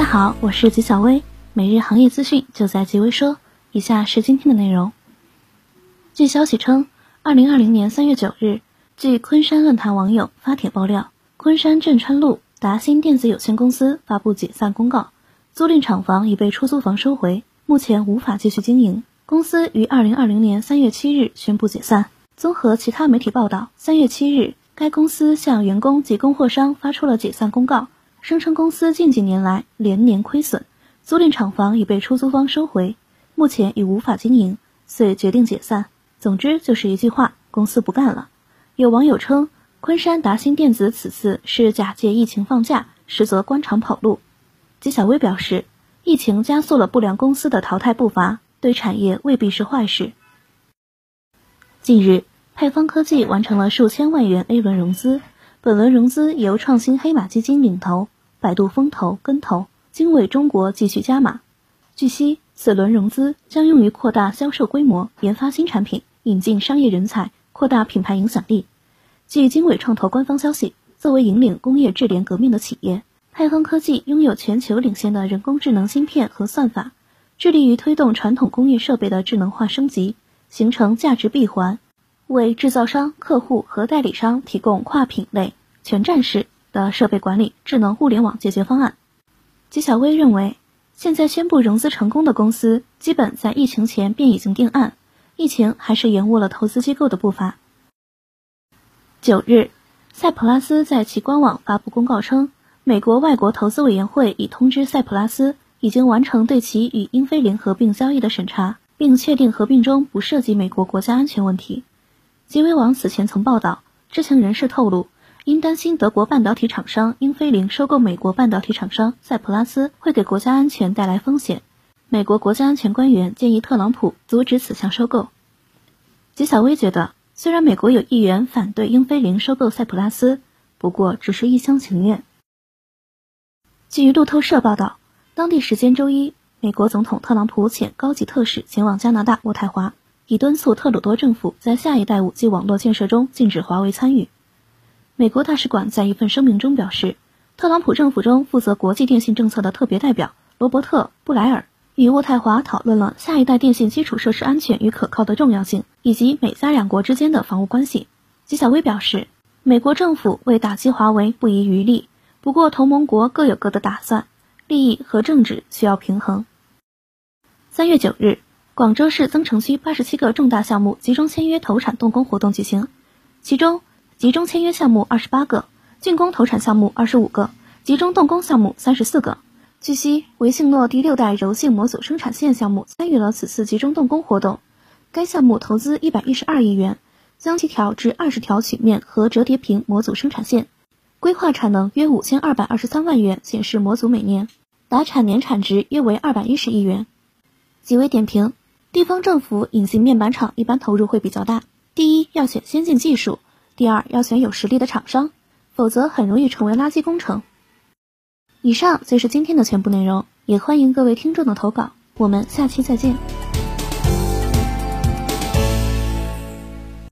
大家好，我是吉小薇，每日行业资讯就在吉微说。以下是今天的内容。据消息称，二零二零年三月九日，据昆山论坛网友发帖爆料，昆山镇川路达新电子有限公司发布解散公告，租赁厂房已被出租房收回，目前无法继续经营。公司于二零二零年三月七日宣布解散。综合其他媒体报道，三月七日，该公司向员工及供货商发出了解散公告。声称公司近几年来连年亏损，租赁厂房已被出租方收回，目前已无法经营，遂决定解散。总之就是一句话，公司不干了。有网友称，昆山达新电子此次是假借疫情放假，实则关厂跑路。纪晓薇表示，疫情加速了不良公司的淘汰步伐，对产业未必是坏事。近日，配方科技完成了数千万元 A 轮融资。本轮融资由创新黑马基金领投，百度风投跟投，经纬中国继续加码。据悉，此轮融资将用于扩大销售规模、研发新产品、引进商业人才、扩大品牌影响力。据经纬创投官方消息，作为引领工业智联革命的企业，泰亨科技拥有全球领先的人工智能芯片和算法，致力于推动传统工业设备的智能化升级，形成价值闭环。为制造商、客户和代理商提供跨品类、全站式的设备管理智能互联网解决方案。纪晓薇认为，现在宣布融资成功的公司，基本在疫情前便已经定案，疫情还是延误了投资机构的步伐。九日，赛普拉斯在其官网发布公告称，美国外国投资委员会已通知赛普拉斯，已经完成对其与英飞凌合并交易的审查，并确定合并中不涉及美国国家安全问题。吉微网此前曾报道，知情人士透露，因担心德国半导体厂商英飞凌收购美国半导体厂商赛普拉斯会给国家安全带来风险，美国国家安全官员建议特朗普阻止此项收购。吉小薇觉得，虽然美国有议员反对英飞凌收购赛普拉斯，不过只是一厢情愿。据路透社报道，当地时间周一，美国总统特朗普遣高级特使前往加拿大渥太华。以敦促特鲁多政府在下一代五 G 网络建设中禁止华为参与。美国大使馆在一份声明中表示，特朗普政府中负责国际电信政策的特别代表罗伯特·布莱尔与渥太华讨论了下一代电信基础设施安全与可靠的重要性，以及美加两国之间的防务关系。吉小薇表示，美国政府为打击华为不遗余力，不过同盟国各有各的打算，利益和政治需要平衡。三月九日。广州市增城区八十七个重大项目集中签约投产动工活动举行，其中集中签约项目二十八个，竣工投产项目二十五个，集中动工项目三十四个。据悉，维信诺第六代柔性模组生产线项目参与了此次集中动工活动，该项目投资一百一十二亿元，将其调至二十条曲面和折叠屏模组生产线，规划产能约五千二百二十三万元显示模组每年，达产年产值约为二百一十亿元。几位点评。地方政府隐形面板厂一般投入会比较大。第一，要选先进技术；第二，要选有实力的厂商，否则很容易成为垃圾工程。以上就是今天的全部内容，也欢迎各位听众的投稿。我们下期再见。